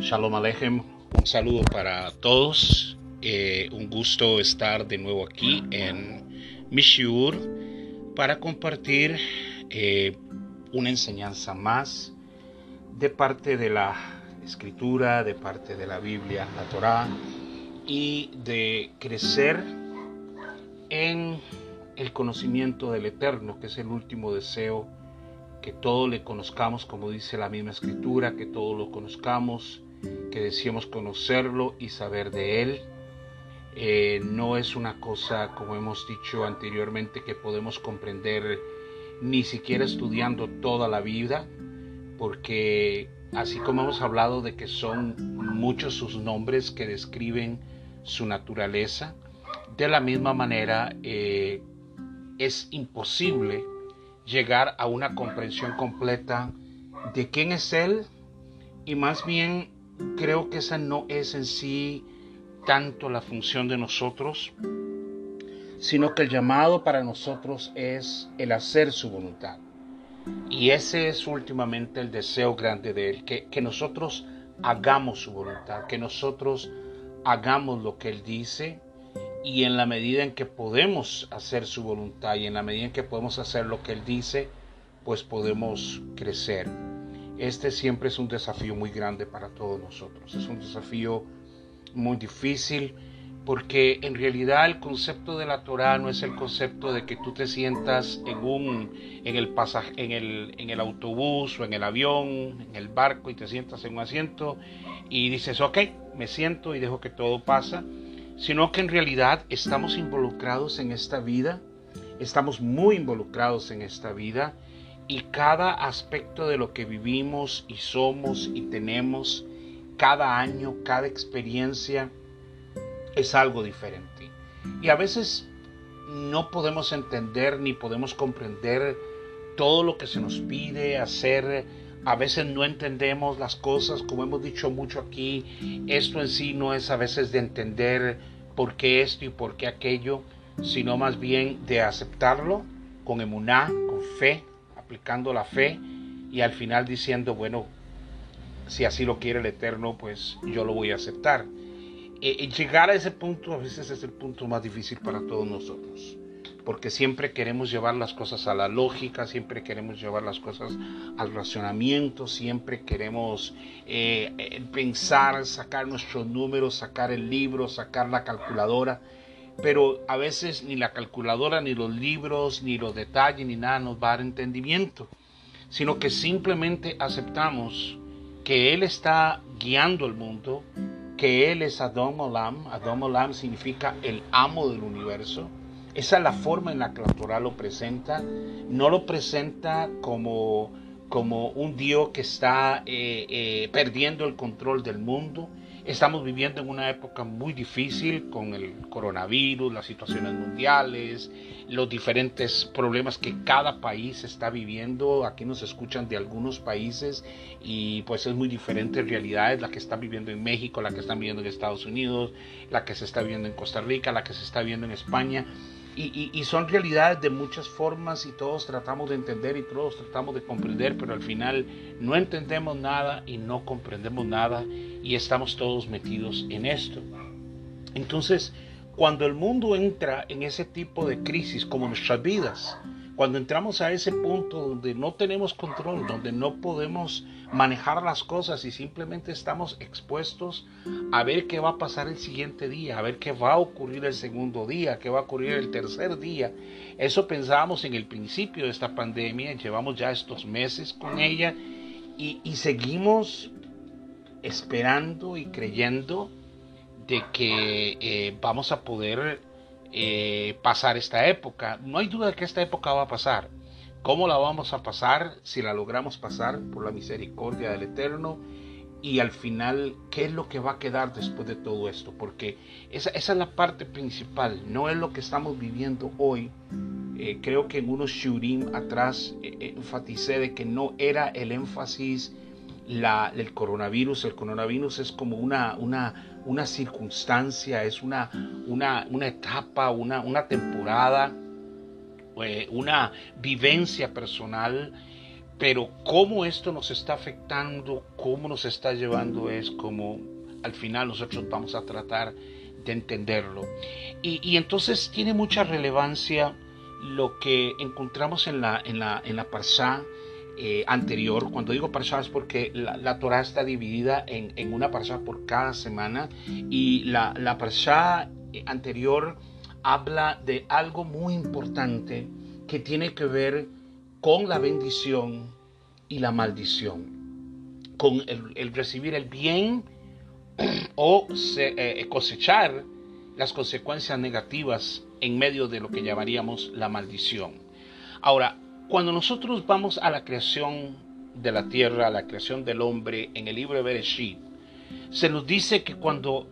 Shalom Alejem, un saludo para todos. Eh, un gusto estar de nuevo aquí en Mishiur para compartir eh, una enseñanza más de parte de la escritura, de parte de la Biblia, la Torá, y de crecer en el conocimiento del Eterno, que es el último deseo, que todo le conozcamos, como dice la misma escritura, que todo lo conozcamos que deseamos conocerlo y saber de Él. Eh, no es una cosa, como hemos dicho anteriormente, que podemos comprender ni siquiera estudiando toda la vida, porque así como hemos hablado de que son muchos sus nombres que describen su naturaleza, de la misma manera eh, es imposible llegar a una comprensión completa de quién es Él y más bien creo que esa no es en sí tanto la función de nosotros, sino que el llamado para nosotros es el hacer su voluntad. Y ese es últimamente el deseo grande de Él, que, que nosotros hagamos su voluntad, que nosotros hagamos lo que Él dice y en la medida en que podemos hacer su voluntad y en la medida en que podemos hacer lo que Él dice, pues podemos crecer. Este siempre es un desafío muy grande para todos nosotros. Es un desafío muy difícil porque en realidad el concepto de la Torah no es el concepto de que tú te sientas en un en el pasaje, en el en el autobús o en el avión, en el barco y te sientas en un asiento y dices, ok, me siento y dejo que todo pasa, sino que en realidad estamos involucrados en esta vida, estamos muy involucrados en esta vida y cada aspecto de lo que vivimos y somos y tenemos, cada año, cada experiencia, es algo diferente. Y a veces no podemos entender ni podemos comprender todo lo que se nos pide hacer. A veces no entendemos las cosas, como hemos dicho mucho aquí. Esto en sí no es a veces de entender por qué esto y por qué aquello, sino más bien de aceptarlo con emuná, con fe, aplicando la fe y al final diciendo, bueno, si así lo quiere el Eterno, pues yo lo voy a aceptar. Eh, llegar a ese punto a veces es el punto más difícil para todos nosotros, porque siempre queremos llevar las cosas a la lógica, siempre queremos llevar las cosas al racionamiento, siempre queremos eh, eh, pensar, sacar nuestros números, sacar el libro, sacar la calculadora, pero a veces ni la calculadora, ni los libros, ni los detalles, ni nada nos va a dar entendimiento, sino que simplemente aceptamos que Él está guiando el mundo, que Él es Adon Olam, Adon Olam significa el amo del universo, esa es la forma en la que la Torah lo presenta, no lo presenta como, como un Dios que está eh, eh, perdiendo el control del mundo, Estamos viviendo en una época muy difícil con el coronavirus, las situaciones mundiales, los diferentes problemas que cada país está viviendo. Aquí nos escuchan de algunos países y pues es muy diferente realidades, la que están viviendo en México, la que están viviendo en Estados Unidos, la que se está viviendo en Costa Rica, la que se está viviendo en España y, son realidades de muchas formas y todos tratamos de entender y todos tratamos de comprender, pero al final no entendemos nada y no comprendemos nada y estamos todos metidos en esto. Entonces, cuando el mundo entra en ese tipo de crisis como nuestras vidas, cuando entramos a ese punto donde no tenemos control, donde no podemos manejar las cosas y simplemente estamos expuestos a ver qué va a pasar el siguiente día, a ver qué va a ocurrir el segundo día, qué va a ocurrir el tercer día. Eso pensábamos en el principio de esta pandemia, llevamos ya estos meses con ella y, seguimos esperando y creyendo de que eh, vamos a poder eh, pasar esta época. No hay duda de que esta época va a pasar. ¿Cómo la vamos a pasar? Si la logramos pasar por la misericordia del Eterno. Y al final, ¿qué es lo que va a quedar después de todo esto? Porque esa, es la parte principal, no es lo que estamos viviendo hoy. Eh, creo que en unos shurim atrás eh, enfaticé de que no era el énfasis la, el coronavirus. El coronavirus es como una, una, una circunstancia, es una, una, una etapa, una, una temporada, eh, una vivencia personal, pero cómo esto nos está afectando, cómo nos está llevando es como al final nosotros vamos a tratar de entenderlo. Y, entonces tiene mucha relevancia lo que encontramos en la, en la, en la Parsá eh, anterior. Cuando digo Parsá es porque la, la Torah está dividida en, en, una Parsá por cada semana y la, la Parsá anterior habla de algo muy importante que tiene que ver con la bendición y la maldición, con el, recibir el bien o eh, cosechar las consecuencias negativas en medio de lo que llamaríamos la maldición. Ahora, cuando nosotros vamos a la creación de la tierra, a la creación del hombre en el libro de Bereshit, se nos dice que cuando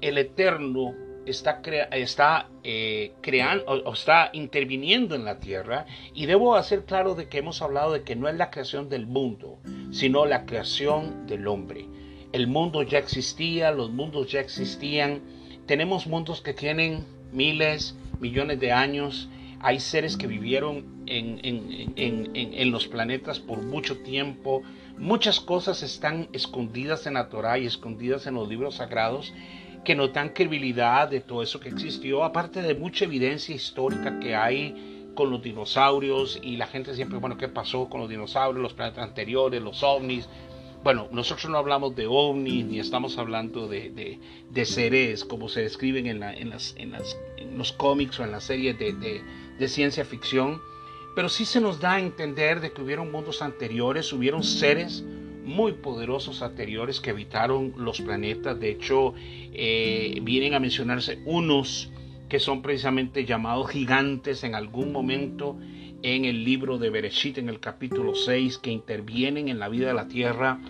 el Eterno está, está eh, creando o, está interviniendo en la tierra y debo hacer claro de que hemos hablado de que no es la creación del mundo, sino la creación del hombre. El mundo ya existía, los mundos ya existían, tenemos mundos que tienen miles, millones de años, hay seres que vivieron en, los planetas por mucho tiempo, muchas cosas están escondidas en la Torah y escondidas en los libros sagrados que no dan credibilidad de todo eso que existió, aparte de mucha evidencia histórica que hay con los dinosaurios y la gente siempre, bueno, ¿qué pasó con los dinosaurios, los planetas anteriores, los ovnis? Bueno, nosotros no hablamos de ovnis ni estamos hablando de, seres como se describen en, los cómics o en las series de ciencia ficción, pero sí se nos da a entender de que hubieron mundos anteriores, hubieron seres muy poderosos anteriores que habitaron los planetas. De hecho, eh, vienen a mencionarse unos que son precisamente llamados gigantes en algún momento en el libro de Bereshit, en el capítulo 6, que intervienen en la vida de la tierra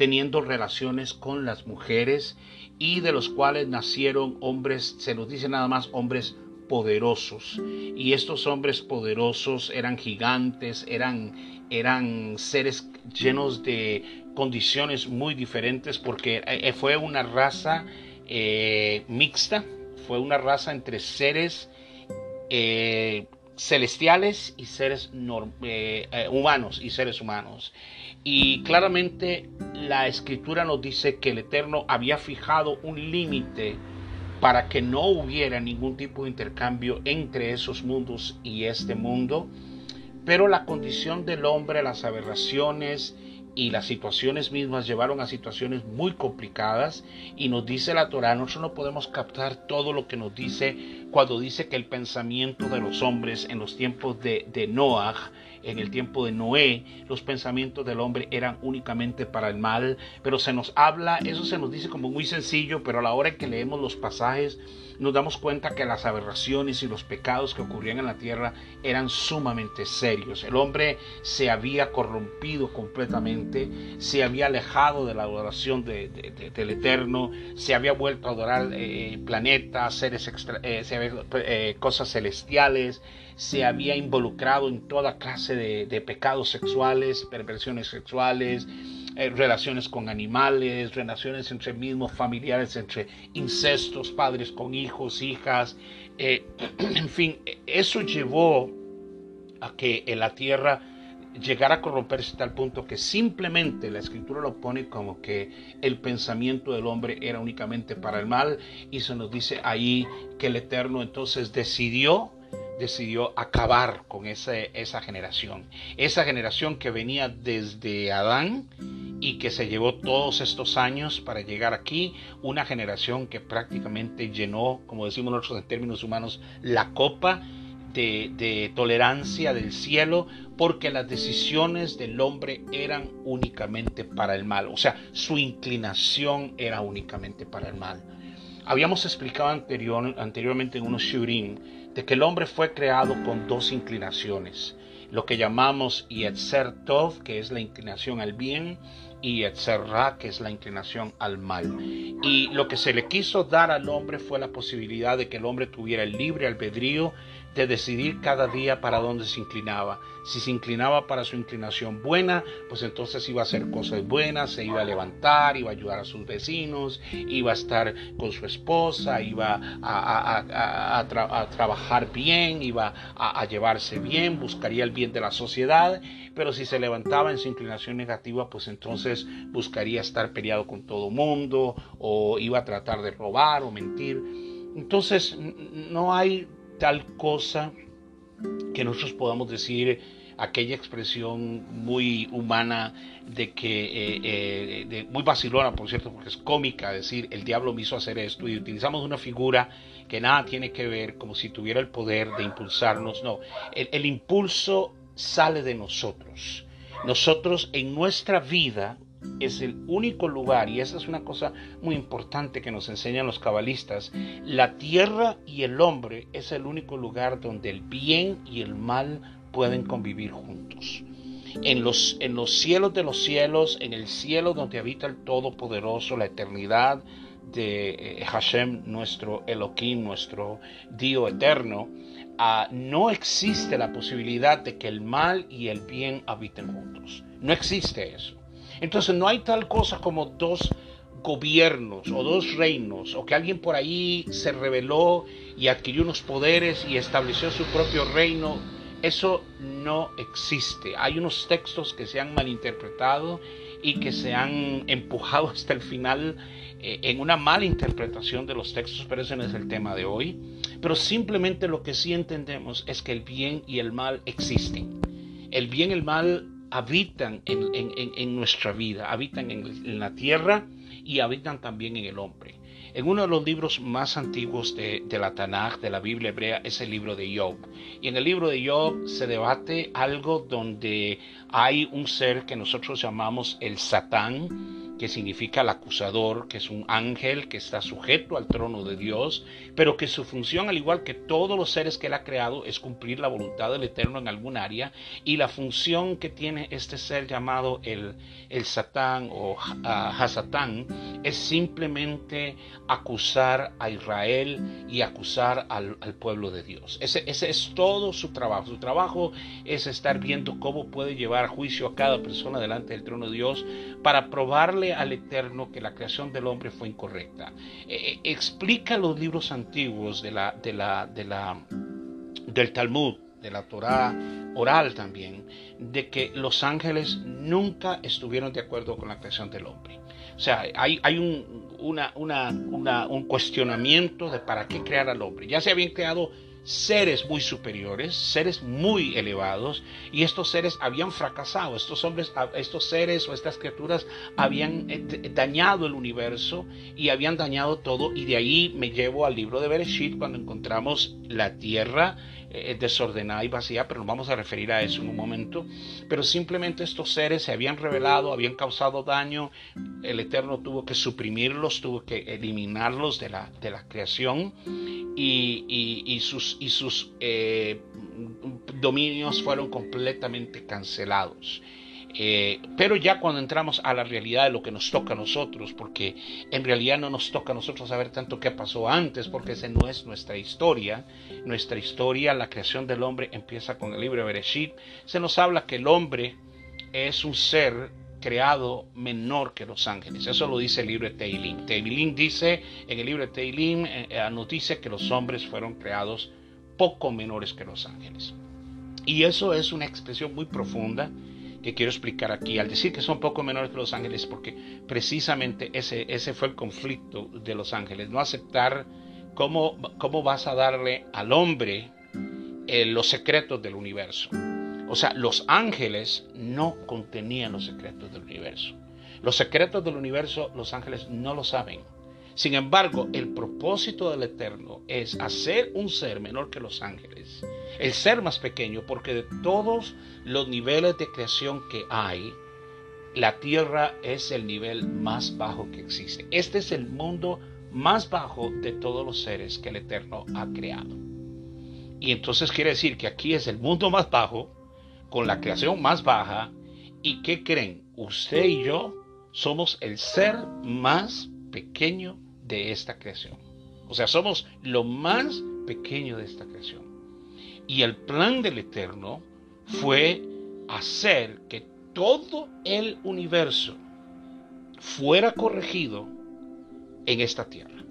teniendo relaciones con las mujeres y de los cuales nacieron hombres, se nos dice nada más hombres poderosos. Y estos hombres poderosos eran gigantes, eran, eran seres llenos de condiciones muy diferentes porque eh, eh, fue una raza eh, mixta, fue una raza entre seres celestiales y seres humanos y seres humanos. Y claramente la escritura nos dice que el Eterno había fijado un límite para que no hubiera ningún tipo de intercambio entre esos mundos y este mundo. Pero la condición del hombre, las aberraciones y las situaciones mismas llevaron a situaciones muy complicadas y nos dice la Torah, nosotros no podemos captar todo lo que nos dice cuando dice que el pensamiento de los hombres en los tiempos de, de Noah en el tiempo de Noé, los pensamientos del hombre eran únicamente para el mal, pero se nos habla, eso se nos dice como muy sencillo, pero a la hora que leemos los pasajes, nos damos cuenta que las aberraciones y los pecados que ocurrían en la tierra eran sumamente serios. El hombre se había corrompido completamente, se había alejado de la adoración del Eterno, se había vuelto a adorar eh, planetas, seres extra, eh, eh, cosas celestiales, se había involucrado en toda clase de, pecados sexuales, perversiones sexuales, eh, relaciones con animales, relaciones entre mismos familiares, entre incestos, padres con hijos, hijas. Eh, en fin, eso llevó a que en la tierra llegara a corromperse tal punto que simplemente la escritura lo pone como que el pensamiento del hombre era únicamente para el mal y se nos dice ahí que el Eterno entonces decidió decidió acabar con esa, esa generación. Esa generación que venía desde Adán y que se llevó todos estos años para llegar aquí, una generación que prácticamente llenó, como decimos nosotros en términos humanos, la copa de, de, tolerancia del cielo, porque las decisiones del hombre eran únicamente para el mal, o sea, su inclinación era únicamente para el mal. Habíamos explicado anterior, anteriormente en unos shurim de que el hombre fue creado con dos inclinaciones, lo que llamamos Yetzer Tov, que es la inclinación al bien, y Yetzer Ra, que es la inclinación al mal. Y lo que se le quiso dar al hombre fue la posibilidad de que el hombre tuviera el libre albedrío de decidir cada día para dónde se inclinaba. Si se inclinaba para su inclinación buena, pues entonces iba a hacer cosas buenas, se iba a levantar, iba a ayudar a sus vecinos, iba a estar con su esposa, iba a, trabajar bien, iba a, llevarse bien, buscaría el bien de la sociedad, pero si se levantaba en su inclinación negativa, pues entonces buscaría estar peleado con todo mundo o iba a tratar de robar o mentir. Entonces no hay tal cosa que nosotros podamos decir aquella expresión muy humana de que, eh, eh, de, muy vacilona, por cierto, porque es cómica decir el diablo me hizo hacer esto y utilizamos una figura que nada tiene que ver como si tuviera el poder de impulsarnos. No, el impulso sale de nosotros. Nosotros en nuestra vida es el único lugar, y esa es una cosa muy importante que nos enseñan los cabalistas, la tierra y el hombre es el único lugar donde el bien y el mal pueden convivir juntos. En los, en los cielos de los cielos, en el cielo donde habita el Todopoderoso, la eternidad de eh, Hashem, nuestro Elohim, nuestro Dios eterno, ah, no existe la posibilidad de que el mal y el bien habiten juntos. No existe eso. Entonces no hay tal cosa como dos gobiernos o dos reinos o que alguien por ahí se rebeló y adquirió unos poderes y estableció su propio reino. Eso no existe. Hay unos textos que se han malinterpretado y que se han empujado hasta el final eh, en una mala interpretación de los textos, pero ese no es el tema de hoy. Pero simplemente lo que sí entendemos es que el bien y el mal existen. El bien y el mal habitan en, nuestra vida, habitan en, la tierra y habitan también en el hombre. En uno de los libros más antiguos de, de, la Tanaj, de la Biblia hebrea, es el libro de Job. Y en el libro de Job se debate algo donde hay un ser que nosotros llamamos el Satán, que significa el acusador, que es un ángel que está sujeto al trono de Dios, pero que su función, al igual que todos los seres que él ha creado, es cumplir la voluntad del Eterno en algún área, y la función que tiene este ser llamado el, el Satán o Hasatán es simplemente acusar a Israel y acusar al, pueblo de Dios. Ese, ese es todo su trabajo. Su trabajo es estar viendo cómo puede llevar juicio a cada persona delante del trono de Dios para probarle al Eterno que la creación del hombre fue incorrecta. Eh, eh, explica los libros antiguos de la, de la, de la, del Talmud, de la Torá oral también, de que los ángeles nunca estuvieron de acuerdo con la creación del hombre. O sea, hay, hay un, una, una, un cuestionamiento de para qué crear al hombre. Ya se habían creado seres muy superiores, seres muy elevados, y estos seres habían fracasado, estos hombres, estos seres o estas criaturas habían eh, dañado el universo y habían dañado todo, y de ahí me llevo al libro de Bereshit cuando encontramos la tierra eh, desordenada y vacía, pero nos vamos a referir a eso en un momento. Pero simplemente estos seres se habían revelado, habían causado daño, el Eterno tuvo que suprimirlos, tuvo que eliminarlos de la, de la creación y, sus, y sus eh, dominios fueron completamente cancelados. Eh, pero ya cuando entramos a la realidad de lo que nos toca a nosotros, porque en realidad no nos toca a nosotros saber tanto qué pasó antes, porque esa no es nuestra historia. Nuestra historia, la creación del hombre, empieza con el libro de Bereshit. Se nos habla que el hombre es un ser creado menor que los ángeles. Eso lo dice el libro de Teilim. Teilim dice, en el libro de Teilim, eh, eh, nos dice que los hombres fueron creados poco menores que los ángeles. Y eso es una expresión muy profunda que quiero explicar aquí. Al decir que son poco menores que los ángeles, porque precisamente ese, ese fue el conflicto de los ángeles, no aceptar cómo, cómo vas a darle al hombre eh, los secretos del universo. O sea, los ángeles no contenían los secretos del universo. Los secretos del universo los ángeles no lo saben. Sin embargo, el propósito del Eterno es hacer un ser menor que los ángeles, el ser más pequeño, porque de todos los niveles de creación que hay, la tierra es el nivel más bajo que existe. Este es el mundo más bajo de todos los seres que el Eterno ha creado. Y entonces quiere decir que aquí es el mundo más bajo, con la creación más baja, y ¿qué creen? Usted y yo somos el ser más pequeño de esta creación. O sea, somos lo más pequeño de esta creación. Y el plan del Eterno fue hacer que todo el universo fuera corregido en esta tierra.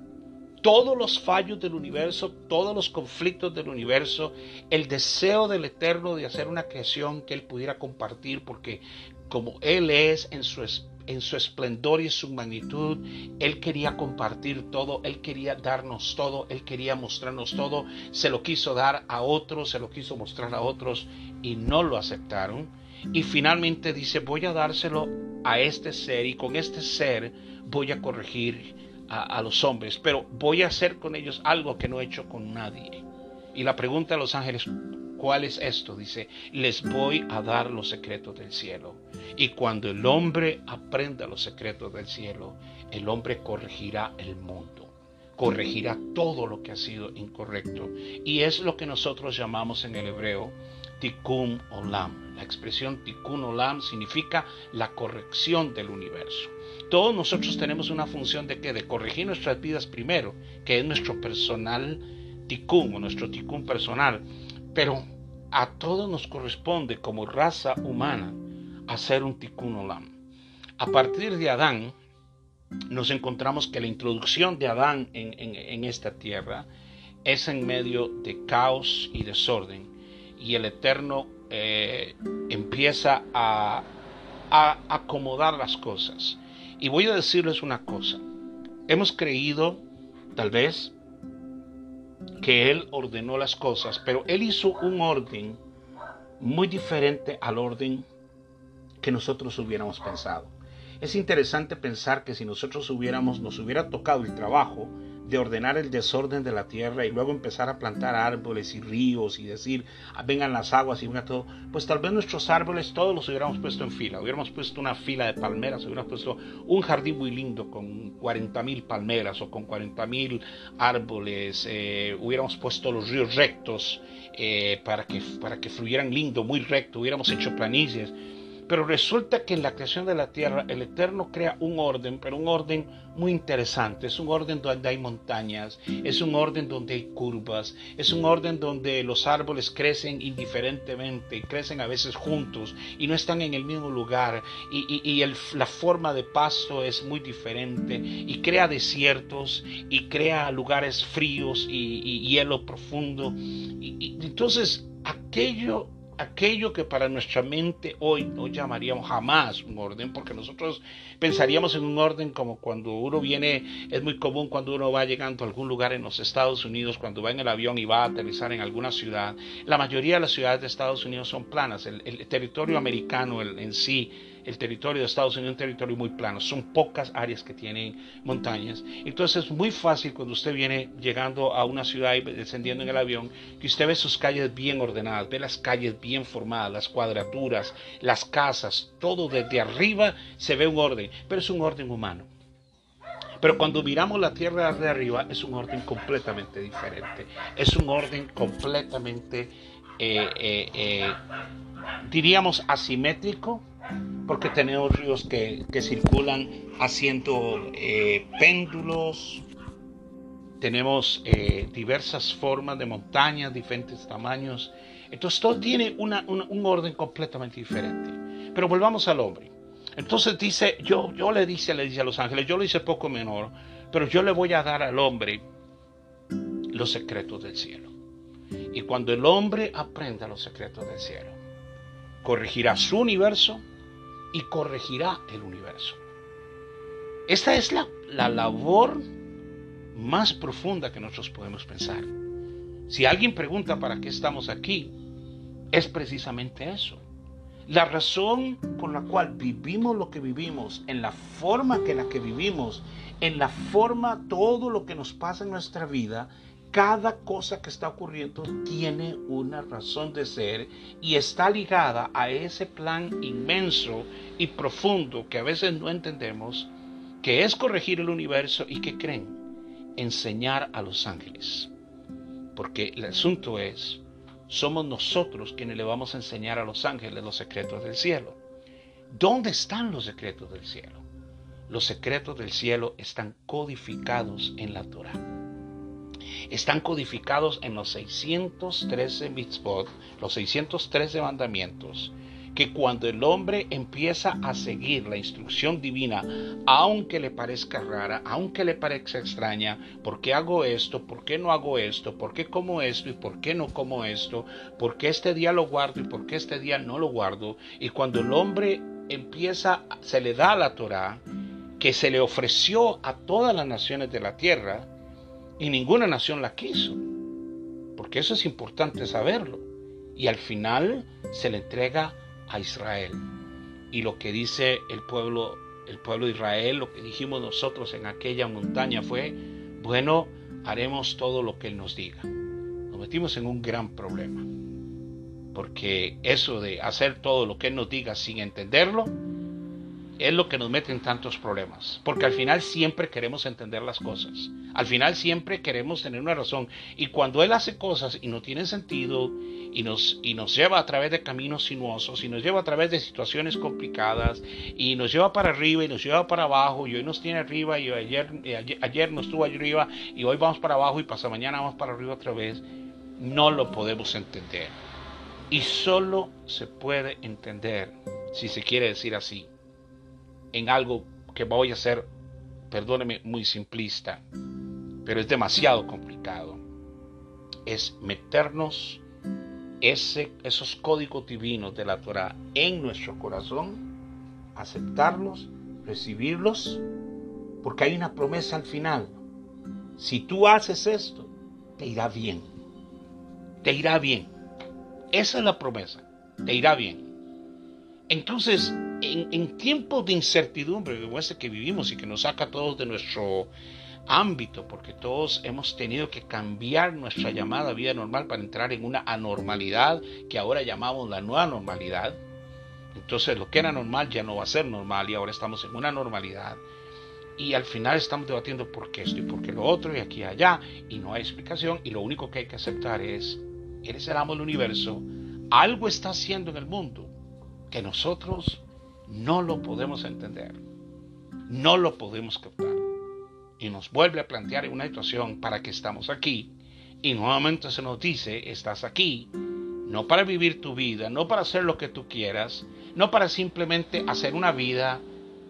Todos los fallos del universo, todos los conflictos del universo, el deseo del Eterno de hacer una creación que Él pudiera compartir, porque como Él es en su, en su esplendor y su magnitud, Él quería compartir todo, Él quería darnos todo, Él quería mostrarnos todo, se lo quiso dar a otros, se lo quiso mostrar a otros y no lo aceptaron. Y finalmente dice, voy a dárselo a este ser y con este ser voy a corregir a, los hombres, pero voy a hacer con ellos algo que no he hecho con nadie. Y la pregunta de los ángeles, ¿cuál es esto? Dice, les voy a dar los secretos del cielo. Y cuando el hombre aprenda los secretos del cielo, el hombre corregirá el mundo corregirá todo lo que ha sido incorrecto. Y es lo que nosotros llamamos en el hebreo tikkun olam. La expresión tikkun olam significa la corrección del universo. Todos nosotros tenemos una función de que de corregir nuestras vidas primero, que es nuestro personal tikkun o nuestro tikkun personal, pero a todos nos corresponde como raza humana hacer un tikkun olam. A partir de Adán, nos encontramos que la introducción de Adán en, esta tierra es en medio de caos y desorden y el Eterno eh, empieza a, a acomodar las cosas. Y voy a decirles una cosa. Hemos creído, tal vez, que Él ordenó las cosas, pero Él hizo un orden muy diferente al orden que nosotros hubiéramos pensado. Es interesante pensar que si nosotros hubiéramos, nos hubiera tocado el trabajo de ordenar el desorden de la tierra y luego empezar a plantar árboles y ríos y decir, ah, vengan las aguas y venga todo, pues tal vez nuestros árboles todos los hubiéramos puesto en fila, hubiéramos puesto una fila de palmeras, hubiéramos puesto un jardín muy lindo con 40 mil palmeras o con 40 mil árboles, eh, hubiéramos puesto los ríos rectos eh, para, que, para que fluyeran lindo, muy recto, hubiéramos hecho planicies pero resulta que en la creación de la tierra el Eterno crea un orden, pero un orden muy interesante. Es un orden donde hay montañas, es un orden donde hay curvas, es un orden donde los árboles crecen indiferentemente, crecen a veces juntos y no están en el mismo lugar. Y, la forma de pasto es muy diferente y crea desiertos y crea lugares fríos y, hielo profundo. y entonces aquello aquello que para nuestra mente hoy no llamaríamos jamás un orden, porque nosotros pensaríamos en un orden como cuando uno viene, es muy común cuando uno va llegando a algún lugar en los Estados Unidos, cuando va en el avión y va a aterrizar en alguna ciudad. La mayoría de las ciudades de Estados Unidos son planas, el, territorio americano en sí el territorio de Estados Unidos es un territorio muy plano, son pocas áreas que tienen montañas. Entonces es muy fácil cuando usted viene llegando a una ciudad y descendiendo en el avión, que usted ve sus calles bien ordenadas, ve las calles bien formadas, las cuadraturas, las casas, todo desde arriba se ve un orden, pero es un orden humano. Pero cuando miramos la tierra de arriba es un orden completamente diferente. Es un orden completamente, eh, eh, eh, diríamos, asimétrico, porque tenemos ríos que, circulan haciendo eh, péndulos, tenemos eh, diversas formas de montañas, diferentes tamaños. Entonces todo tiene un orden completamente diferente. Pero volvamos al hombre. Entonces dice, yo, yo le dice, le dice a los ángeles, yo le hice poco menor, pero yo le voy a dar al hombre los secretos del cielo. Y cuando el hombre aprenda los secretos del cielo, corregirá su universo y corregirá el universo. Esta es la, la labor más profunda que nosotros podemos pensar. Si alguien pregunta para qué estamos aquí, es precisamente eso. La razón por la cual vivimos lo que vivimos, en la forma que la que vivimos, en la forma todo lo que nos pasa en nuestra vida, cada cosa que está ocurriendo tiene una razón de ser y está ligada a ese plan inmenso y profundo que a veces no entendemos, que es corregir el universo y que creen enseñar a los ángeles. Porque el asunto es, somos nosotros quienes le vamos a enseñar a los ángeles los secretos del cielo. ¿Dónde están los secretos del cielo? Los secretos del cielo están codificados en la Torah. Están codificados en los 613 mitzvot, los 613 mandamientos, que cuando el hombre empieza a seguir la instrucción divina, aunque le parezca rara, aunque le parezca extraña, ¿por qué hago esto? ¿Por qué no hago esto? ¿Por qué como esto y por qué no como esto? ¿Por qué este día lo guardo y por qué este día no lo guardo? Y cuando el hombre empieza, se le da la Torah, que se le ofreció a todas las naciones de la tierra, y ninguna nación la quiso, porque eso es importante saberlo. Y al final se le entrega a Israel. Y lo que dice el pueblo, el pueblo de Israel, lo que dijimos nosotros en aquella montaña fue, bueno, haremos todo lo que Él nos diga. Nos metimos en un gran problema. Porque eso de hacer todo lo que Él nos diga sin entenderlo, es lo que nos mete en tantos problemas. Porque al final siempre queremos entender las cosas. Al final siempre queremos tener una razón. Y cuando Él hace cosas y no tienen sentido y nos, y nos lleva a través de caminos sinuosos y nos lleva a través de situaciones complicadas y nos lleva para arriba y nos lleva para abajo y hoy nos tiene arriba y ayer, ayer, ayer nos estuvo arriba y hoy vamos para abajo y pasa mañana vamos para arriba otra vez, no lo podemos entender. Y solo se puede entender, si se quiere decir así, en algo que voy a ser, perdóneme, muy simplista, pero es demasiado complicado. Es meternos ese, esos códigos divinos de la Torah en nuestro corazón, aceptarlos, recibirlos, porque hay una promesa al final. Si tú haces esto, te irá bien. Te irá bien. Esa es la promesa. Te irá bien. Entonces, en, tiempos de incertidumbre como ese que vivimos y que nos saca a todos de nuestro ámbito, porque todos hemos tenido que cambiar nuestra llamada vida normal para entrar en una anormalidad que ahora llamamos la nueva normalidad. Entonces lo que era normal ya no va a ser normal y ahora estamos en una normalidad. Y al final estamos debatiendo por qué esto y por qué lo otro y aquí y allá y no hay explicación y lo único que hay que aceptar es, eres el amo del universo, algo está haciendo en el mundo que nosotros no lo podemos entender, no lo podemos captar. Y nos vuelve a plantear una situación para que estamos aquí. Y nuevamente se nos dice, estás aquí, no para vivir tu vida, no para hacer lo que tú quieras, no para simplemente hacer una vida,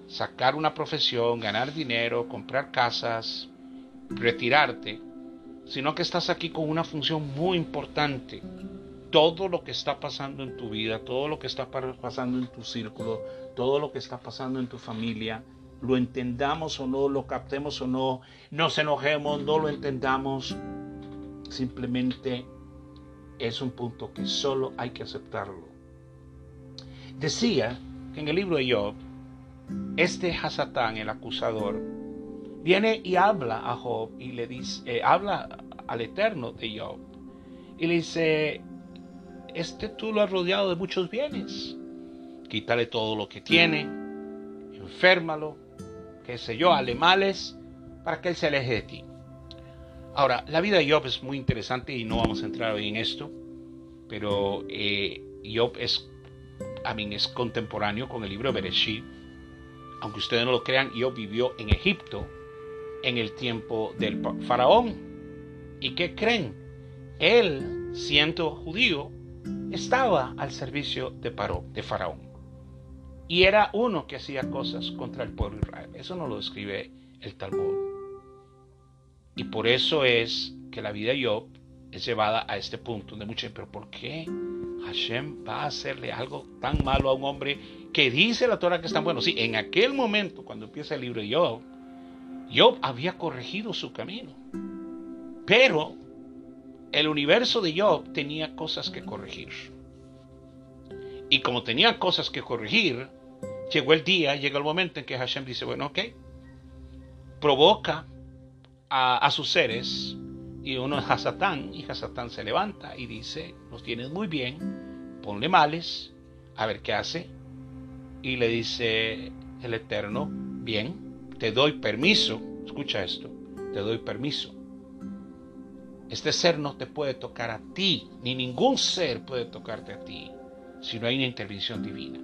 sacar una profesión, ganar dinero, comprar casas, retirarte, sino que estás aquí con una función muy importante todo lo que está pasando en tu vida, todo lo que está pasando en tu círculo, todo lo que está pasando en tu familia, lo entendamos o no, lo captemos o no, nos enojemos, no lo entendamos, simplemente es un punto que solo hay que aceptarlo. Decía que en el libro de Job, este Hasatán, el acusador, viene y habla a Job y le dice, eh, habla al Eterno de Job y le dice, este tú lo has rodeado de muchos bienes. Quítale todo lo que tiene, enférmalo, qué sé yo, ale males, para que él se aleje de ti. Ahora, la vida de Job es muy interesante y no vamos a entrar hoy en esto, pero eh, Job es, a mí es contemporáneo con el libro de Bereshit. Aunque ustedes no lo crean, Job vivió en Egipto en el tiempo del faraón. ¿Y qué creen? Él, siendo judío, estaba al servicio de, de Faraón. Y era uno que hacía cosas contra el pueblo de Israel. Eso no lo describe el Talmud. Y por eso es que la vida de Job es llevada a este punto de muchos, pero ¿por qué Hashem va a hacerle algo tan malo a un hombre que dice la Torah que es tan bueno? Sí, en aquel momento, cuando empieza el libro de Job, Job había corregido su camino. Pero el universo de Job tenía cosas que corregir. Y como tenía cosas que corregir, llegó el día, llega el momento en que Hashem dice, bueno, ok, provoca a, sus seres, y uno es Hasatán, y Hasatán se levanta y dice, nos tienes muy bien, ponle males, a ver qué hace. Y le dice el Eterno, bien, te doy permiso, escucha esto, te doy permiso este ser no te puede tocar a ti, ni ningún ser puede tocarte a ti, si no hay una intervención divina.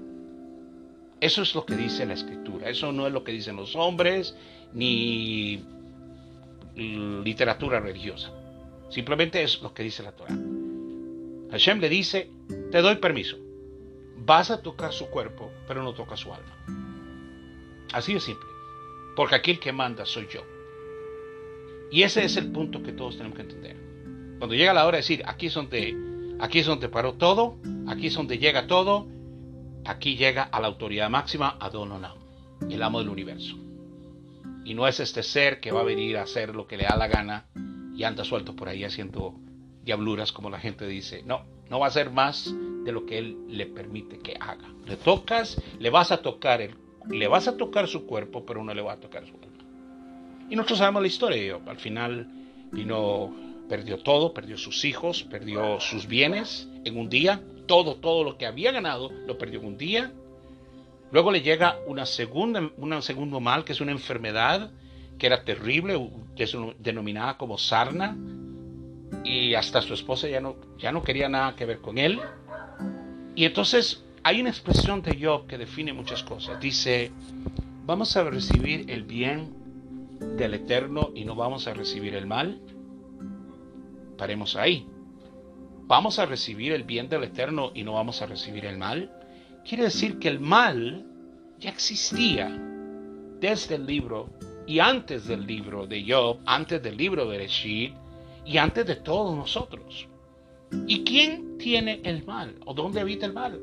Eso es lo que dice la escritura, eso no es lo que dicen los hombres, ni literatura religiosa. Simplemente es lo que dice la Torah. Hashem le dice, te doy permiso. Vas a tocar su cuerpo, pero no toca su alma. Así de simple. Porque aquí el que manda soy yo. Y ese es el punto que todos tenemos que entender. Cuando llega la hora de decir, aquí es donde, aquí es donde paró todo, aquí es donde llega todo, aquí llega a la autoridad máxima, Adononam, el amo del universo. Y no es este ser que va a venir a hacer lo que le da la gana y anda suelto por ahí haciendo diabluras como la gente dice. No, no va a ser más de lo que él le permite que haga. Le tocas, le vas a tocar el, le vas a tocar su cuerpo, pero no le va a tocar su. Y nosotros sabemos la historia. Al final vino, perdió todo, perdió sus hijos, perdió sus bienes en un día. Todo, todo lo que había ganado lo perdió en un día Luego le llega una segunda, un segundo mal, que es una enfermedad que era terrible, denominada como sarna, y hasta su esposa ya no, ya no quería nada que ver con él. Y entonces hay una expresión de Job que define muchas cosas. Dice, vamos a recibir el bien del Eterno y no vamos a recibir el mal. Paremos ahí. Vamos a recibir el bien del Eterno y no vamos a recibir el mal. Quiere decir que el mal ya existía desde el libro y antes del libro de Job, antes del libro de Reshid y antes de todos nosotros. ¿Y quién tiene el mal? ¿O dónde habita el mal?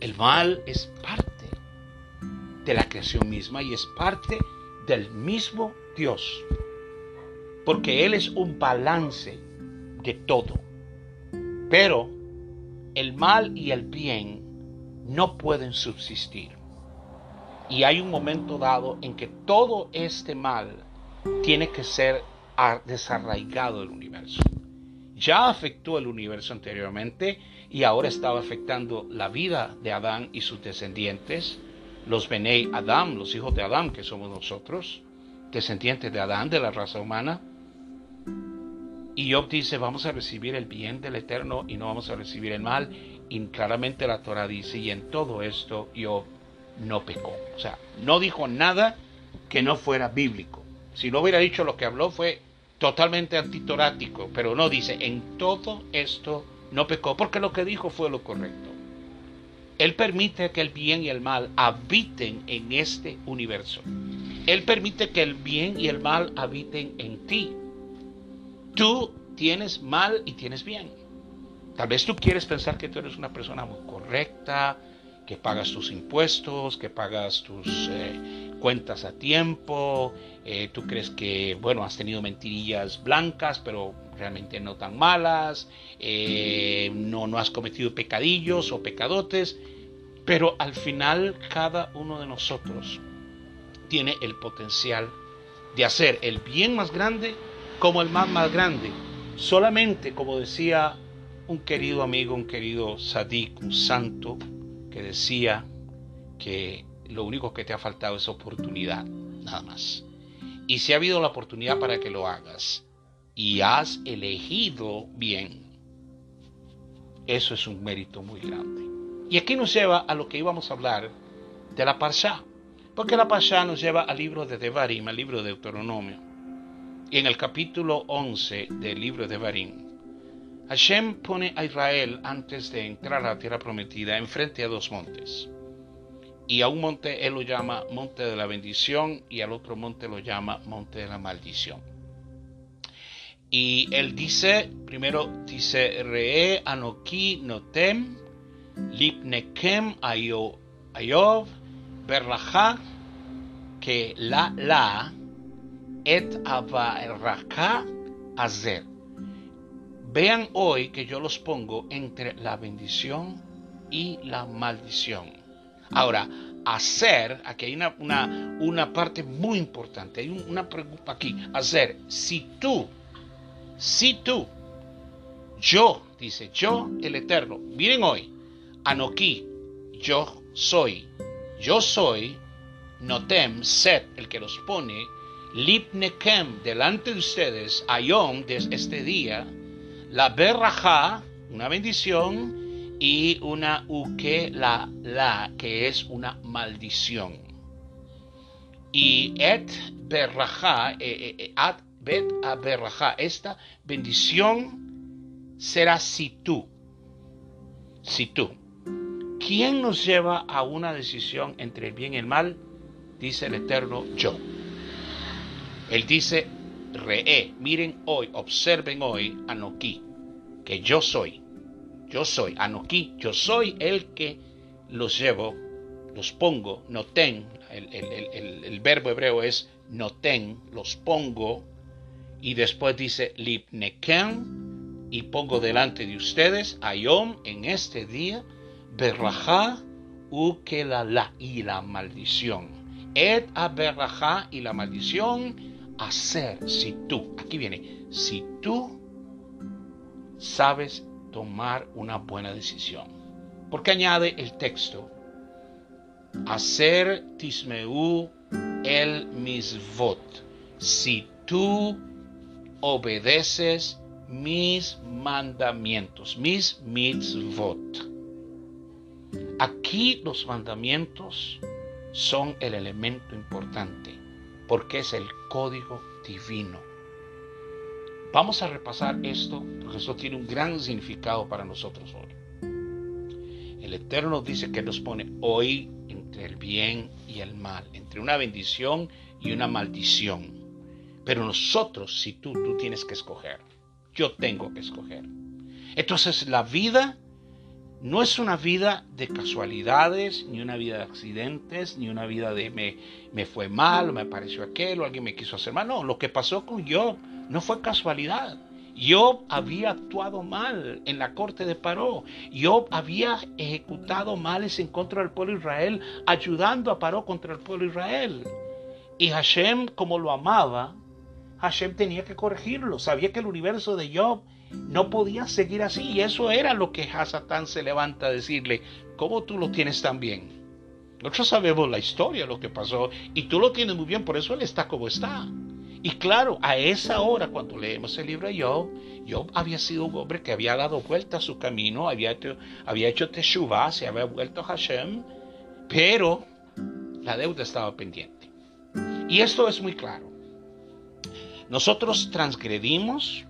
El mal es parte de la creación misma y es parte del mismo Dios. Porque Él es un balance de todo. Pero el mal y el bien no pueden subsistir. Y hay un momento dado en que todo este mal tiene que ser desarraigado del universo. Ya afectó el universo anteriormente y ahora estaba afectando la vida de Adán y sus descendientes, los Benei Adam, los hijos de Adán que somos nosotros, descendientes de Adán, de la raza humana. Y Job dice, vamos a recibir el bien del Eterno y no vamos a recibir el mal. Y claramente la Torah dice, y en todo esto yo no pecó. O sea, no dijo nada que no fuera bíblico. Si no hubiera dicho lo que habló fue totalmente antitorático, pero no dice, en todo esto no pecó, porque lo que dijo fue lo correcto. Él permite que el bien y el mal habiten en este universo. Él permite que el bien y el mal habiten en ti. Tú tienes mal y tienes bien. Tal vez tú quieres pensar que tú eres una persona muy correcta, que pagas tus impuestos, que pagas tus eh, cuentas a tiempo, eh, tú crees que, bueno, has tenido mentirillas blancas, pero realmente no tan malas, eh, no, no has cometido pecadillos o pecadotes, pero al final cada uno de nosotros tiene el potencial de hacer el bien más grande como el mal más grande. Solamente, como decía un querido amigo, un querido sadik, un santo, que decía que lo único que te ha faltado es oportunidad, nada más. Y si ha habido la oportunidad para que lo hagas y has elegido bien, eso es un mérito muy grande. Y aquí nos lleva a lo que íbamos a hablar de la Parsha, porque la Parsha nos lleva al libro de Devarim, al libro de Deuteronomio. Y en el capítulo 11 del libro de Devarim, Hashem pone a Israel antes de entrar a la tierra prometida enfrente a dos montes. Y a un monte él lo llama monte de la bendición y al otro monte lo llama monte de la maldición. Y él dice, primero dice, Re anoki notem, lipnekem ayov, berlacha, que la la, et avaraka azer Vean hoy que yo los pongo entre la bendición y la maldición. Ahora, hacer, aquí hay una, una, parte muy importante, hay una pregunta aquí, hacer, si tú, si tú, yo, dice, yo el Eterno, miren hoy, Anoki, yo soy, yo soy, Notem, Set, el que los pone, Lipnekem, delante de ustedes, Ayom, de este día, la berraja, una bendición, y una uke, la, la, que es una maldición. Y et berraja, eh, eh, eh, at Bet a Esta bendición será si tú. Si tú. ¿Quién nos lleva a una decisión entre el bien y el mal? Dice el Eterno, yo. Él dice, Re, miren hoy, observen hoy, Anoki, que yo soy. Yo soy, Anoki, yo soy el que los llevo, los pongo, noten, el, el, verbo hebreo es noten, los pongo, y después dice lipneken, y pongo delante de ustedes, ayom, en este día, berrajá, ukelala, y la maldición. Et a berrajá y la maldición, hacer, si tú, aquí viene, si tú sabes tomar una buena decisión. Porque añade el texto, hacer tismeu el misvot. Si tú obedeces mis mandamientos, mis mitzvot. Aquí los mandamientos son el elemento importante porque es el código divino. Vamos a repasar esto porque esto tiene un gran significado para nosotros hoy. El Eterno dice que nos pone hoy entre el bien y el mal, entre una bendición y una maldición. Pero nosotros, si tú, tú tienes que escoger. Yo tengo que escoger. Entonces la vida no es una vida de casualidades, ni una vida de accidentes, ni una vida de me, me fue mal, o me pareció aquel, o alguien me quiso hacer mal. No, lo que pasó con Job no fue casualidad. Job había actuado mal en la corte de Paró. Job había ejecutado males en contra del pueblo de Israel, ayudando a Paró contra el pueblo de Israel. Y Hashem, como lo amaba, Hashem tenía que corregirlo. Sabía que el universo de Job no podía seguir así. Y eso era lo que Hasatán se levanta a decirle, ¿cómo tú lo tienes tan bien? Nosotros sabemos la historia, lo que pasó, y tú lo tienes muy bien, por eso él está como está. Y claro, a esa hora, cuando leemos el libro de Job, Job había sido un hombre que había dado vuelta a su camino, había hecho, había hecho teshuvah, se había vuelto a Hashem, pero la deuda estaba pendiente. Y esto es muy claro. Nosotros transgredimos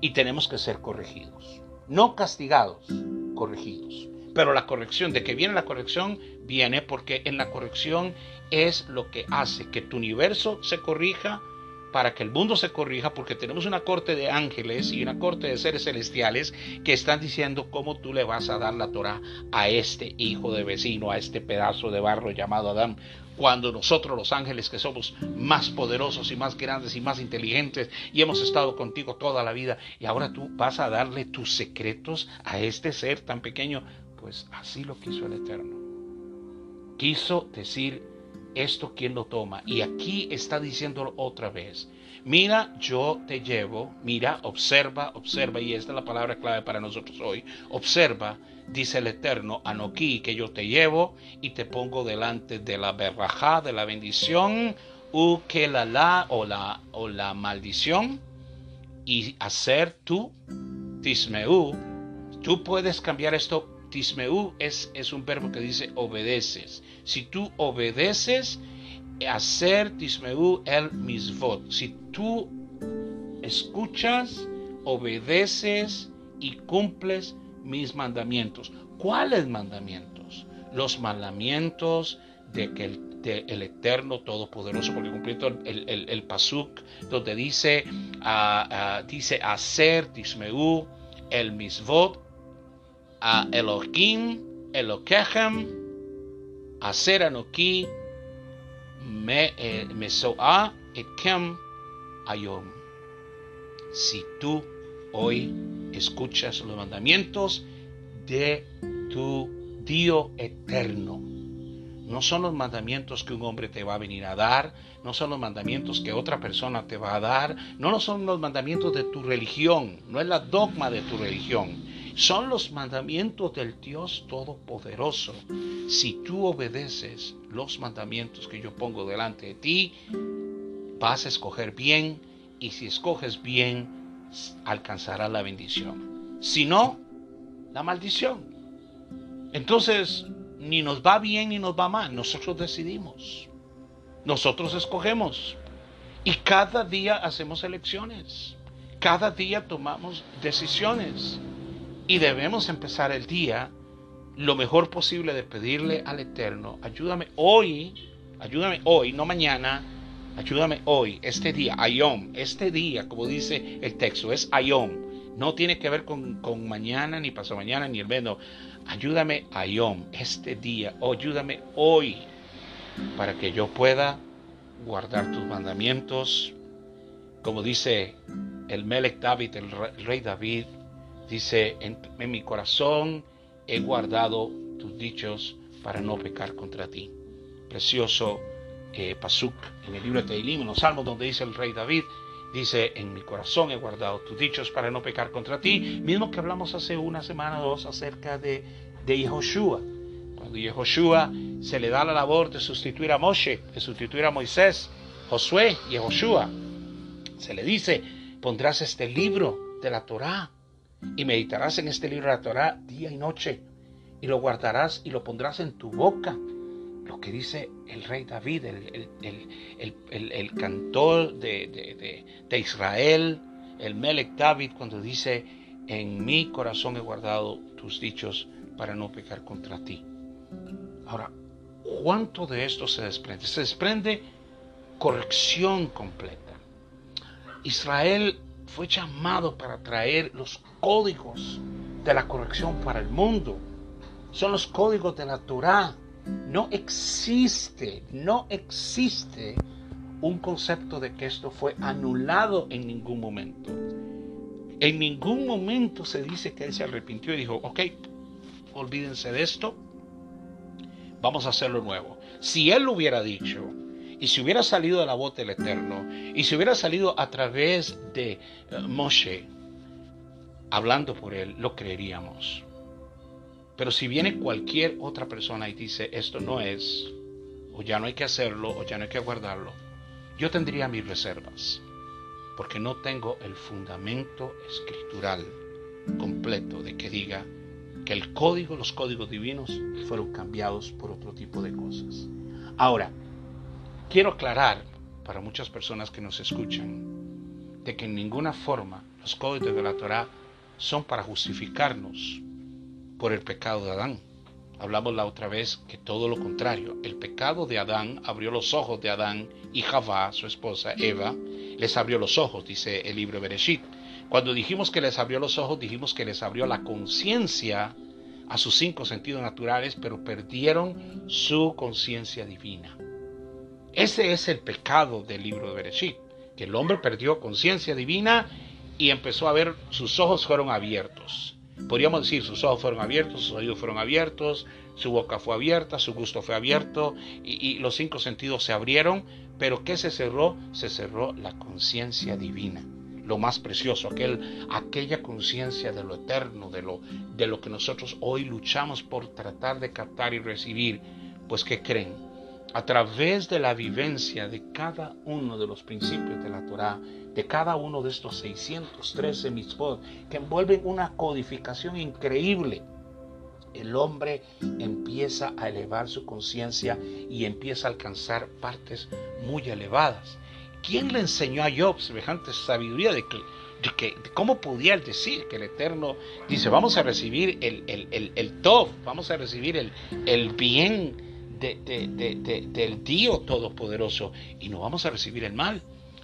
y tenemos que ser corregidos. No castigados, corregidos. Pero la corrección, de que viene la corrección, viene porque en la corrección es lo que hace que tu universo se corrija para que el mundo se corrija, porque tenemos una corte de ángeles y una corte de seres celestiales que están diciendo cómo tú le vas a dar la Torah a este hijo de vecino, a este pedazo de barro llamado Adán, cuando nosotros los ángeles que somos más poderosos y más grandes y más inteligentes y hemos estado contigo toda la vida y ahora tú vas a darle tus secretos a este ser tan pequeño, pues así lo quiso el Eterno. Quiso decir esto quien lo toma y aquí está diciéndolo otra vez. Mira, yo te llevo, mira, observa, observa, y esta es la palabra clave para nosotros hoy. Observa, dice el Eterno, Anoquí, que yo te llevo y te pongo delante de la berrajá, de la bendición, u que la la o la, o la maldición, y hacer tú, tismeu. Tú puedes cambiar esto. Tismeu es, es un verbo que dice obedeces. Si tú obedeces, hacer tismeu el misvot. Si tú escuchas, obedeces y cumples mis mandamientos. ¿Cuáles mandamientos? Los mandamientos de que el, el Eterno Todopoderoso, porque cumpliendo el, el, el, pasuk donde dice, uh, dice hacer tismeu el misvot a Elohim, Elokechem, hacer anoki me, eh, Mesoa Ekem Ayom. Si tú hoy escuchas los mandamientos de tu Dios eterno, no son los mandamientos que un hombre te va a venir a dar, no son los mandamientos que otra persona te va a dar, no son los mandamientos de tu religión, no es la dogma de tu religión, son los mandamientos del Dios Todopoderoso. Si tú obedeces los mandamientos que yo pongo delante de ti, vas a escoger bien y si escoges bien, alcanzará la bendición. Si no, la maldición. Entonces, ni nos va bien ni nos va mal. Nosotros decidimos. Nosotros escogemos. Y cada día hacemos elecciones. Cada día tomamos decisiones. Y debemos empezar el día lo mejor posible de pedirle al Eterno, ayúdame hoy, ayúdame hoy, no mañana, ayúdame hoy, este día, ayom, este día, como dice el texto, es ayom. No tiene que ver con, mañana, ni pasado mañana, ni el menos. Ayúdame ayom, este día, o ayúdame hoy, para que yo pueda guardar tus mandamientos. Como dice el Melech David, el rey David, dice, en, mi corazón he guardado tus dichos para no pecar contra ti. Precioso eh, Pasuk en el libro de Teilim, en los salmos donde dice el rey David, dice, en mi corazón he guardado tus dichos para no pecar contra ti, mismo que hablamos hace una semana o dos acerca de, de Yehoshua. Cuando Yehoshua se le da la labor de sustituir a Moshe, de sustituir a Moisés, Josué y Yehoshua, se le dice, pondrás este libro de la Torá y meditarás en este libro de la Torá día y noche y lo guardarás y lo pondrás en tu boca. Lo que dice el rey David, el, cantor de, de, Israel, el Melech David, cuando dice, en mi corazón he guardado tus dichos para no pecar contra ti. Ahora, ¿cuánto de esto se desprende? Se desprende corrección completa. Israel fue llamado para traer los códigos de la corrección para el mundo. Son los códigos de la Torah. No existe, no existe un concepto de que esto fue anulado en ningún momento. En ningún momento se dice que él se arrepintió y dijo, ok, olvídense de esto, vamos a hacerlo nuevo. Si él lo hubiera dicho, y si hubiera salido de la voz del Eterno, y si hubiera salido a través de eh, Moshe, hablando por él, lo creeríamos. Pero si viene cualquier otra persona y dice, esto no es, o ya no hay que hacerlo, o ya no hay que guardarlo, yo tendría mis reservas, porque no tengo el fundamento escritural completo de que diga que el código, los códigos divinos fueron cambiados por otro tipo de cosas. Ahora, quiero aclarar para muchas personas que nos escuchan de que en ninguna forma los códigos de la Torah son para justificarnos por el pecado de Adán. Hablamos la otra vez que todo lo contrario. El pecado de Adán abrió los ojos de Adán y Javá, su esposa Eva, les abrió los ojos, dice el libro de Bereshit. Cuando dijimos que les abrió los ojos, dijimos que les abrió la conciencia a sus cinco sentidos naturales, pero perdieron su conciencia divina. Ese es el pecado del libro de Bereshit, que el hombre perdió conciencia divina y empezó a ver, sus ojos fueron abiertos. Podríamos decir, sus ojos fueron abiertos, sus oídos fueron abiertos, su boca fue abierta, su gusto fue abierto y, los cinco sentidos se abrieron, pero ¿qué se cerró? Se cerró la conciencia divina lo más precioso, aquel, aquella conciencia de lo eterno, de lo, de lo que nosotros hoy luchamos por tratar de captar y recibir, pues ¿qué creen? A través de la vivencia de cada uno de los principios de la Torah, de cada uno de estos 613 mitzvot, que envuelven una codificación increíble, el hombre empieza a elevar su conciencia y empieza a alcanzar partes muy elevadas. ¿Quién le enseñó a Job semejante sabiduría de que, que cómo podía decir que el Eterno dice, vamos a recibir el, el, el, top, vamos a recibir el, el bien del Dios Todopoderoso y no vamos a recibir el mal?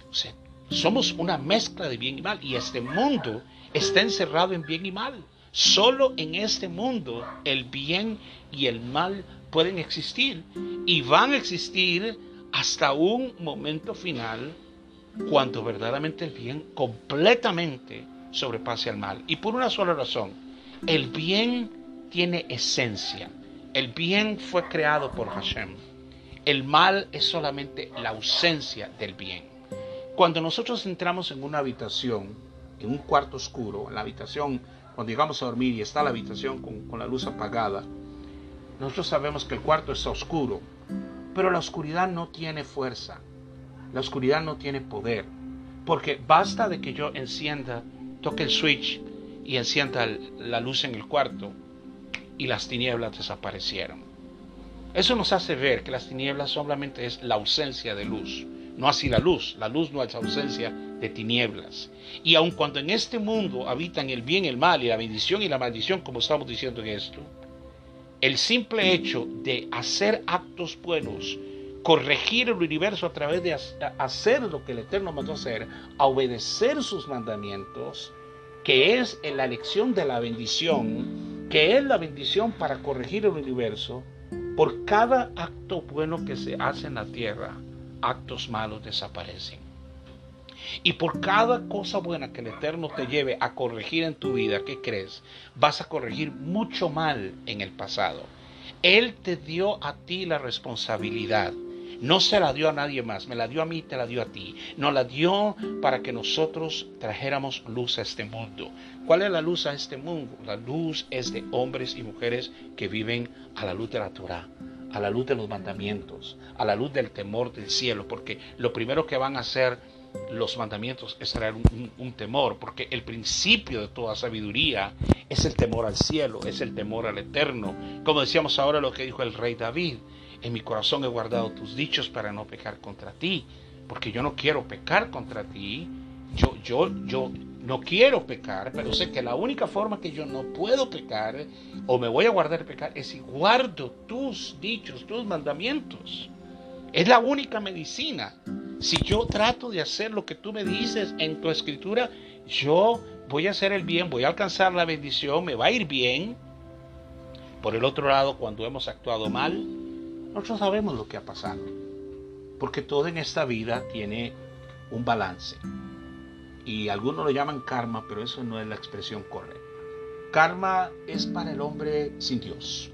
O sea, somos una mezcla de bien y mal y este mundo está encerrado en bien y mal. Solo en este mundo el bien y el mal pueden existir y van a existir hasta un momento final cuando verdaderamente el bien completamente sobrepase al mal. Y por una sola razón, el bien tiene esencia. El bien fue creado por Hashem. El mal es solamente la ausencia del bien. Cuando nosotros entramos en una habitación, en un cuarto oscuro, en la habitación, cuando llegamos a dormir y está la habitación con, la luz apagada, nosotros sabemos que el cuarto está oscuro, pero la oscuridad no tiene fuerza, la oscuridad no tiene poder, porque basta de que yo encienda, toque el switch y encienda la luz en el cuarto y las tinieblas desaparecieron. Eso nos hace ver que las tinieblas solamente es la ausencia de luz, no así la luz. La luz no es ausencia de tinieblas. Y aun cuando en este mundo habitan el bien, el mal y la bendición y la maldición, como estamos diciendo en esto, el simple hecho de hacer actos buenos, corregir el universo a través de hacer lo que el Eterno mandó hacer, a obedecer sus mandamientos, que es la elección de la bendición, que es la bendición para corregir el universo, por cada acto bueno que se hace en la tierra, actos malos desaparecen. Y por cada cosa buena que el Eterno te lleve a corregir en tu vida, ¿qué crees? Vas a corregir mucho mal en el pasado. Él te dio a ti la responsabilidad. No se la dio a nadie más, me la dio a mí, te la dio a ti. Nos la dio para que nosotros trajéramos luz a este mundo. ¿Cuál es la luz a este mundo? La luz es de hombres y mujeres que viven a la luz de la Torah, a la luz de los mandamientos, a la luz del temor del cielo, porque lo primero que van a hacer los mandamientos es traer un, temor, porque el principio de toda sabiduría es el temor al cielo, es el temor al eterno. Como decíamos ahora lo que dijo el rey David, en mi corazón he guardado tus dichos para no pecar contra ti, porque yo no quiero pecar contra ti, yo, yo, yo no quiero pecar, pero sé que la única forma que yo no puedo pecar o me voy a guardar de pecar es si guardo tus dichos, tus mandamientos. Es la única medicina. Si yo trato de hacer lo que tú me dices en tu escritura, yo voy a hacer el bien, voy a alcanzar la bendición, me va a ir bien. Por el otro lado, cuando hemos actuado mal, nosotros sabemos lo que ha pasado. Porque todo en esta vida tiene un balance. Y algunos lo llaman karma, pero eso no es la expresión correcta. Karma es para el hombre sin Dios.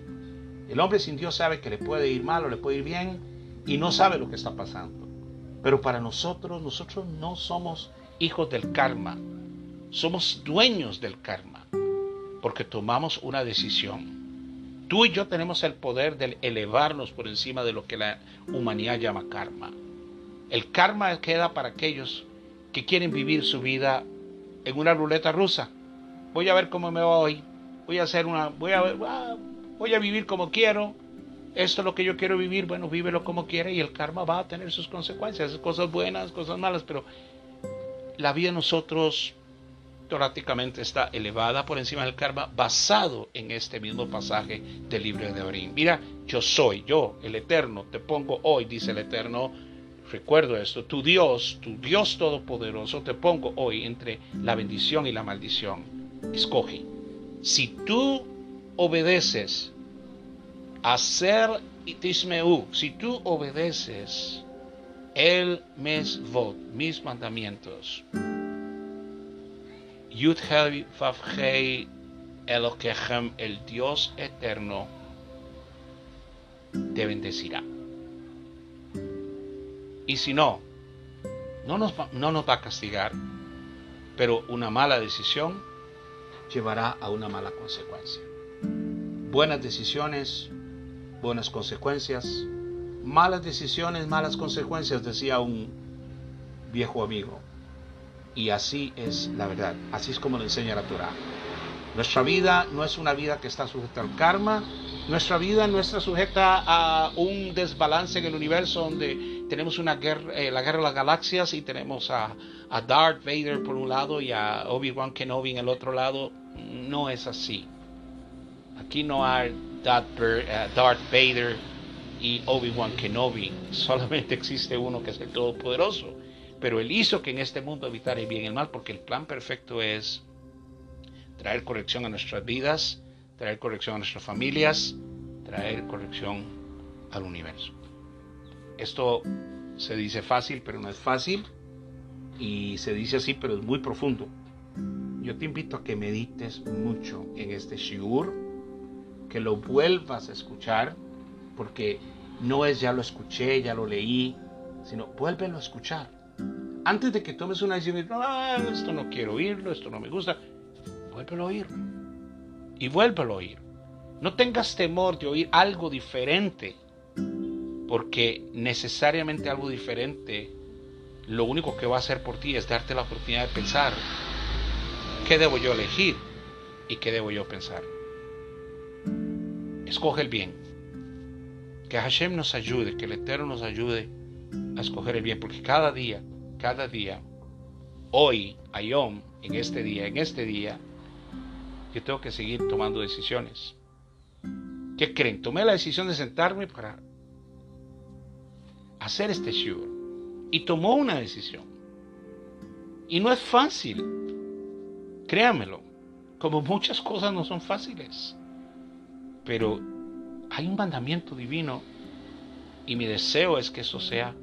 El hombre sin Dios sabe que le puede ir mal o le puede ir bien y no sabe lo que está pasando. Pero para nosotros, nosotros no somos hijos del karma, somos dueños del karma, porque tomamos una decisión. Tú y yo tenemos el poder de elevarnos por encima de lo que la humanidad llama karma. El karma queda para aquellos que quieren vivir su vida en una ruleta rusa. Voy a ver cómo me va hoy. Voy a hacer una, voy a, ah, voy a vivir como quiero esto es lo que yo quiero vivir, bueno, vívelo como quiera y el karma va a tener sus consecuencias, cosas buenas, cosas malas, pero la vida de nosotros teóricamente está elevada por encima del karma basado en este mismo pasaje del libro de Abraham. Mira, yo soy, yo, el Eterno, te pongo hoy, dice el Eterno, recuerdo esto, tu Dios, tu Dios Todopoderoso, te pongo hoy entre la bendición y la maldición. Escoge. Si tú obedeces hacer tismeu, si tú obedeces el mesvot, mis mandamientos, Yud el Dios eterno, te bendecirá. Y si no, no nos, no nos va a castigar, pero una mala decisión llevará a una mala consecuencia. Buenas decisiones buenas consecuencias. Malas decisiones, malas consecuencias, decía un viejo amigo. Y así es la verdad, así es como lo enseña la Torah. Nuestra vida no es una vida que está sujeta al karma, nuestra vida no está sujeta a un desbalance en el universo donde tenemos una guerra, eh, la guerra de las galaxias y tenemos a, a Darth Vader por un lado y a Obi-Wan Kenobi en el otro lado. No es así. Aquí no hay eh, Darth Vader y Obi-Wan Kenobi. Solamente existe uno que es el Todopoderoso. Pero Él hizo que en este mundo habitara el bien y el mal, porque el plan perfecto es traer corrección a nuestras vidas, traer corrección a nuestras familias, traer corrección al universo. Esto se dice fácil, pero no es fácil. Y se dice así, pero es muy profundo. Yo te invito a que medites mucho en este shiur que lo vuelvas a escuchar, porque no es ya lo escuché, ya lo leí, sino vuélvelo a escuchar. Antes de que tomes una decisión, ah, esto no quiero oírlo, esto no me gusta, vuélvelo a oír. Y vuélvelo a oír. No tengas temor de oír algo diferente, porque necesariamente algo diferente lo único que va a hacer por ti es darte la oportunidad de pensar qué debo yo elegir y qué debo yo pensar. Escoge el bien. Que Hashem nos ayude, que el Eterno nos ayude a escoger el bien, porque cada día, cada día, hoy, ayom, en este día, en este día, yo tengo que seguir tomando decisiones. ¿Qué creen? Tomé la decisión de sentarme para hacer este shiur. Y tomó una decisión. Y no es fácil. Créanmelo. Como muchas cosas no son fáciles. Pero hay un mandamiento divino. Y mi deseo es que eso sea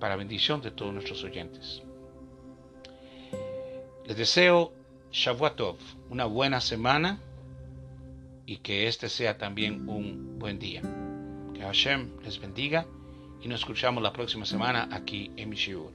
para bendición de todos nuestros oyentes. Les deseo Shavuatov, una buena semana y que este sea también un buen día. Que Hashem les bendiga y nos escuchamos la próxima semana aquí en Mishiur.